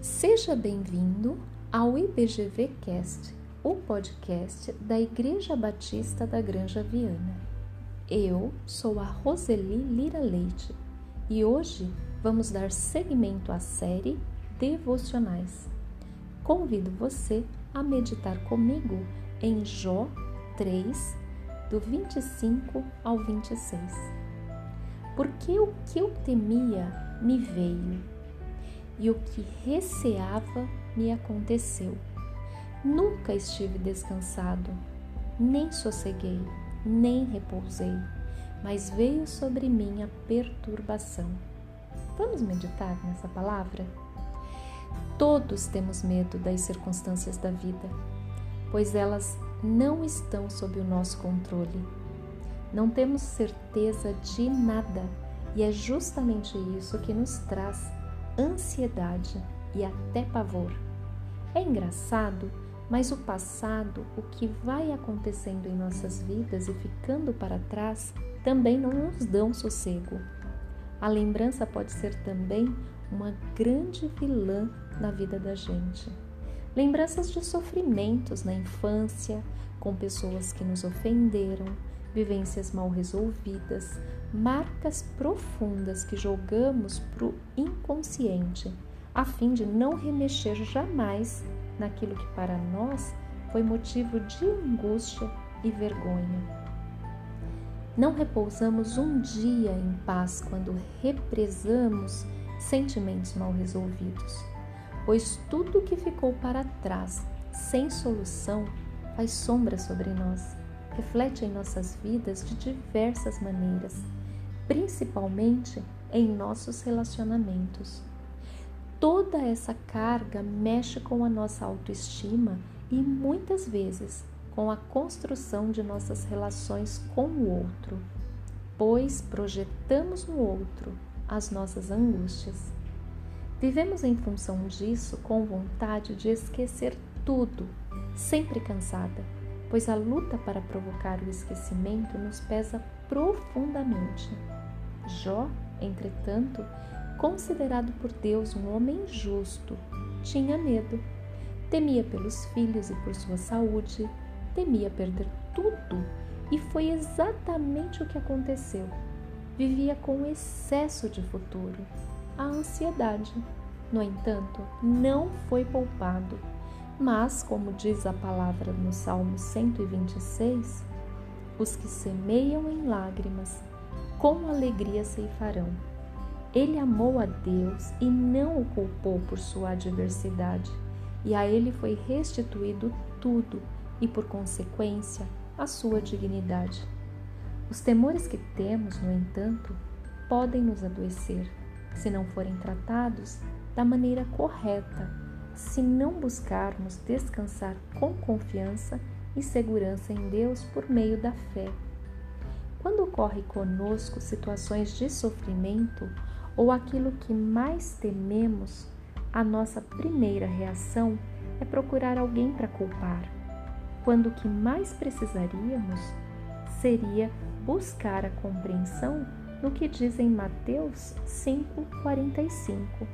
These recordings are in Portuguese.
Seja bem-vindo ao IBGV Cast, o podcast da Igreja Batista da Granja Viana. Eu sou a Roseli Lira Leite e hoje vamos dar seguimento à série Devocionais. Convido você a meditar comigo em Jó 3, do 25 ao 26. Porque o que eu temia me veio e o que receava me aconteceu. Nunca estive descansado, nem sosseguei, nem repousei, mas veio sobre mim a perturbação. Vamos meditar nessa palavra? Todos temos medo das circunstâncias da vida, pois elas não estão sob o nosso controle. Não temos certeza de nada e é justamente isso que nos traz ansiedade e até pavor. É engraçado, mas o passado, o que vai acontecendo em nossas vidas e ficando para trás, também não nos dão sossego. A lembrança pode ser também uma grande vilã na vida da gente. Lembranças de sofrimentos na infância, com pessoas que nos ofenderam, vivências mal resolvidas, marcas profundas que jogamos para o inconsciente, a fim de não remexer jamais naquilo que para nós foi motivo de angústia e vergonha. Não repousamos um dia em paz quando represamos sentimentos mal resolvidos, pois tudo que ficou para trás, sem solução, faz sombra sobre nós reflete em nossas vidas de diversas maneiras, principalmente em nossos relacionamentos. Toda essa carga mexe com a nossa autoestima e muitas vezes com a construção de nossas relações com o outro, pois projetamos no outro as nossas angústias. Vivemos em função disso com vontade de esquecer tudo, sempre cansada pois a luta para provocar o esquecimento nos pesa profundamente. Jó, entretanto, considerado por Deus um homem justo, tinha medo. Temia pelos filhos e por sua saúde, temia perder tudo, e foi exatamente o que aconteceu. Vivia com excesso de futuro, a ansiedade. No entanto, não foi poupado mas, como diz a palavra no Salmo 126, os que semeiam em lágrimas, com alegria ceifarão. Ele amou a Deus e não o culpou por sua adversidade, e a ele foi restituído tudo e, por consequência, a sua dignidade. Os temores que temos, no entanto, podem nos adoecer se não forem tratados da maneira correta se não buscarmos descansar com confiança e segurança em Deus por meio da fé. Quando ocorre conosco situações de sofrimento ou aquilo que mais tememos, a nossa primeira reação é procurar alguém para culpar, quando o que mais precisaríamos seria buscar a compreensão no que diz em Mateus 5,45.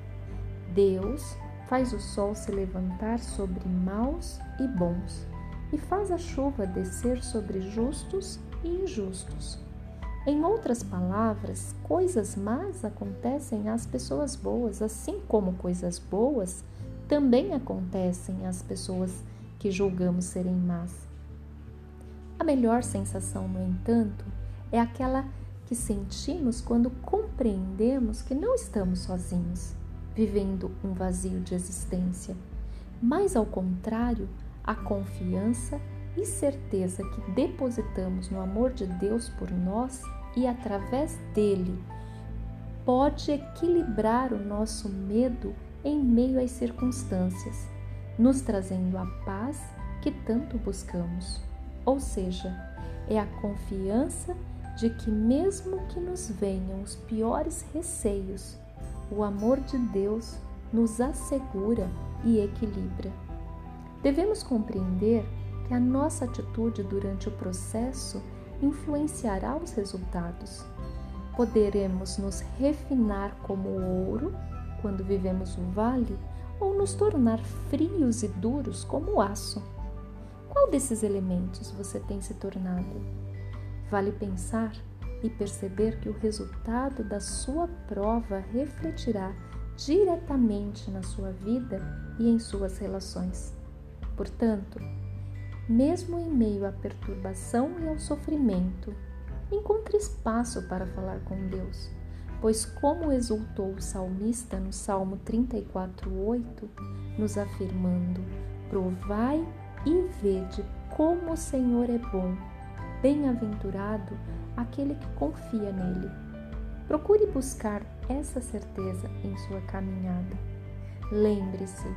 Deus faz o sol se levantar sobre maus e bons, e faz a chuva descer sobre justos e injustos. Em outras palavras, coisas más acontecem às pessoas boas, assim como coisas boas também acontecem às pessoas que julgamos serem más. A melhor sensação, no entanto, é aquela que sentimos quando compreendemos que não estamos sozinhos vivendo um vazio de existência, mas ao contrário, a confiança e certeza que depositamos no amor de Deus por nós e através dele pode equilibrar o nosso medo em meio às circunstâncias, nos trazendo a paz que tanto buscamos. Ou seja, é a confiança de que, mesmo que nos venham os piores receios, o amor de Deus nos assegura e equilibra. Devemos compreender que a nossa atitude durante o processo influenciará os resultados. Poderemos nos refinar como ouro quando vivemos o vale ou nos tornar frios e duros como o aço. Qual desses elementos você tem se tornado? Vale pensar e perceber que o resultado da sua prova refletirá diretamente na sua vida e em suas relações. Portanto, mesmo em meio à perturbação e ao sofrimento, encontre espaço para falar com Deus, pois, como exultou o salmista no Salmo 34,8, nos afirmando: Provai e vede como o Senhor é bom, bem-aventurado aquele que confia nele. Procure buscar essa certeza em sua caminhada. Lembre-se,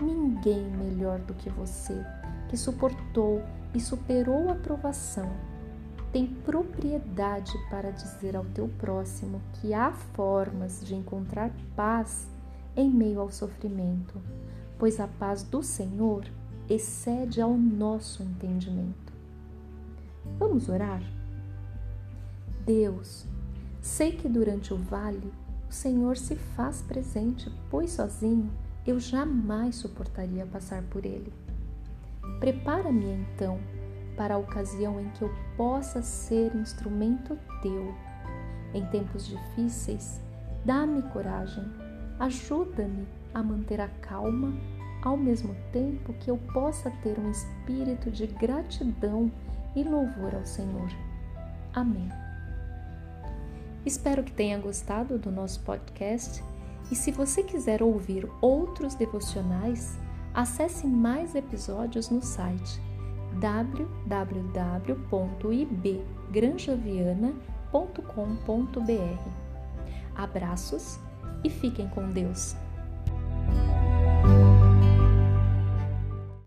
ninguém melhor do que você, que suportou e superou a provação, tem propriedade para dizer ao teu próximo que há formas de encontrar paz em meio ao sofrimento, pois a paz do Senhor excede ao nosso entendimento. Vamos orar? Deus, sei que durante o vale o Senhor se faz presente, pois sozinho eu jamais suportaria passar por ele. Prepara-me então para a ocasião em que eu possa ser instrumento teu. Em tempos difíceis, dá-me coragem, ajuda-me a manter a calma, ao mesmo tempo que eu possa ter um espírito de gratidão e louvor ao Senhor. Amém. Espero que tenha gostado do nosso podcast e se você quiser ouvir outros devocionais, acesse mais episódios no site www.ibgranjaviana.com.br. Abraços e fiquem com Deus!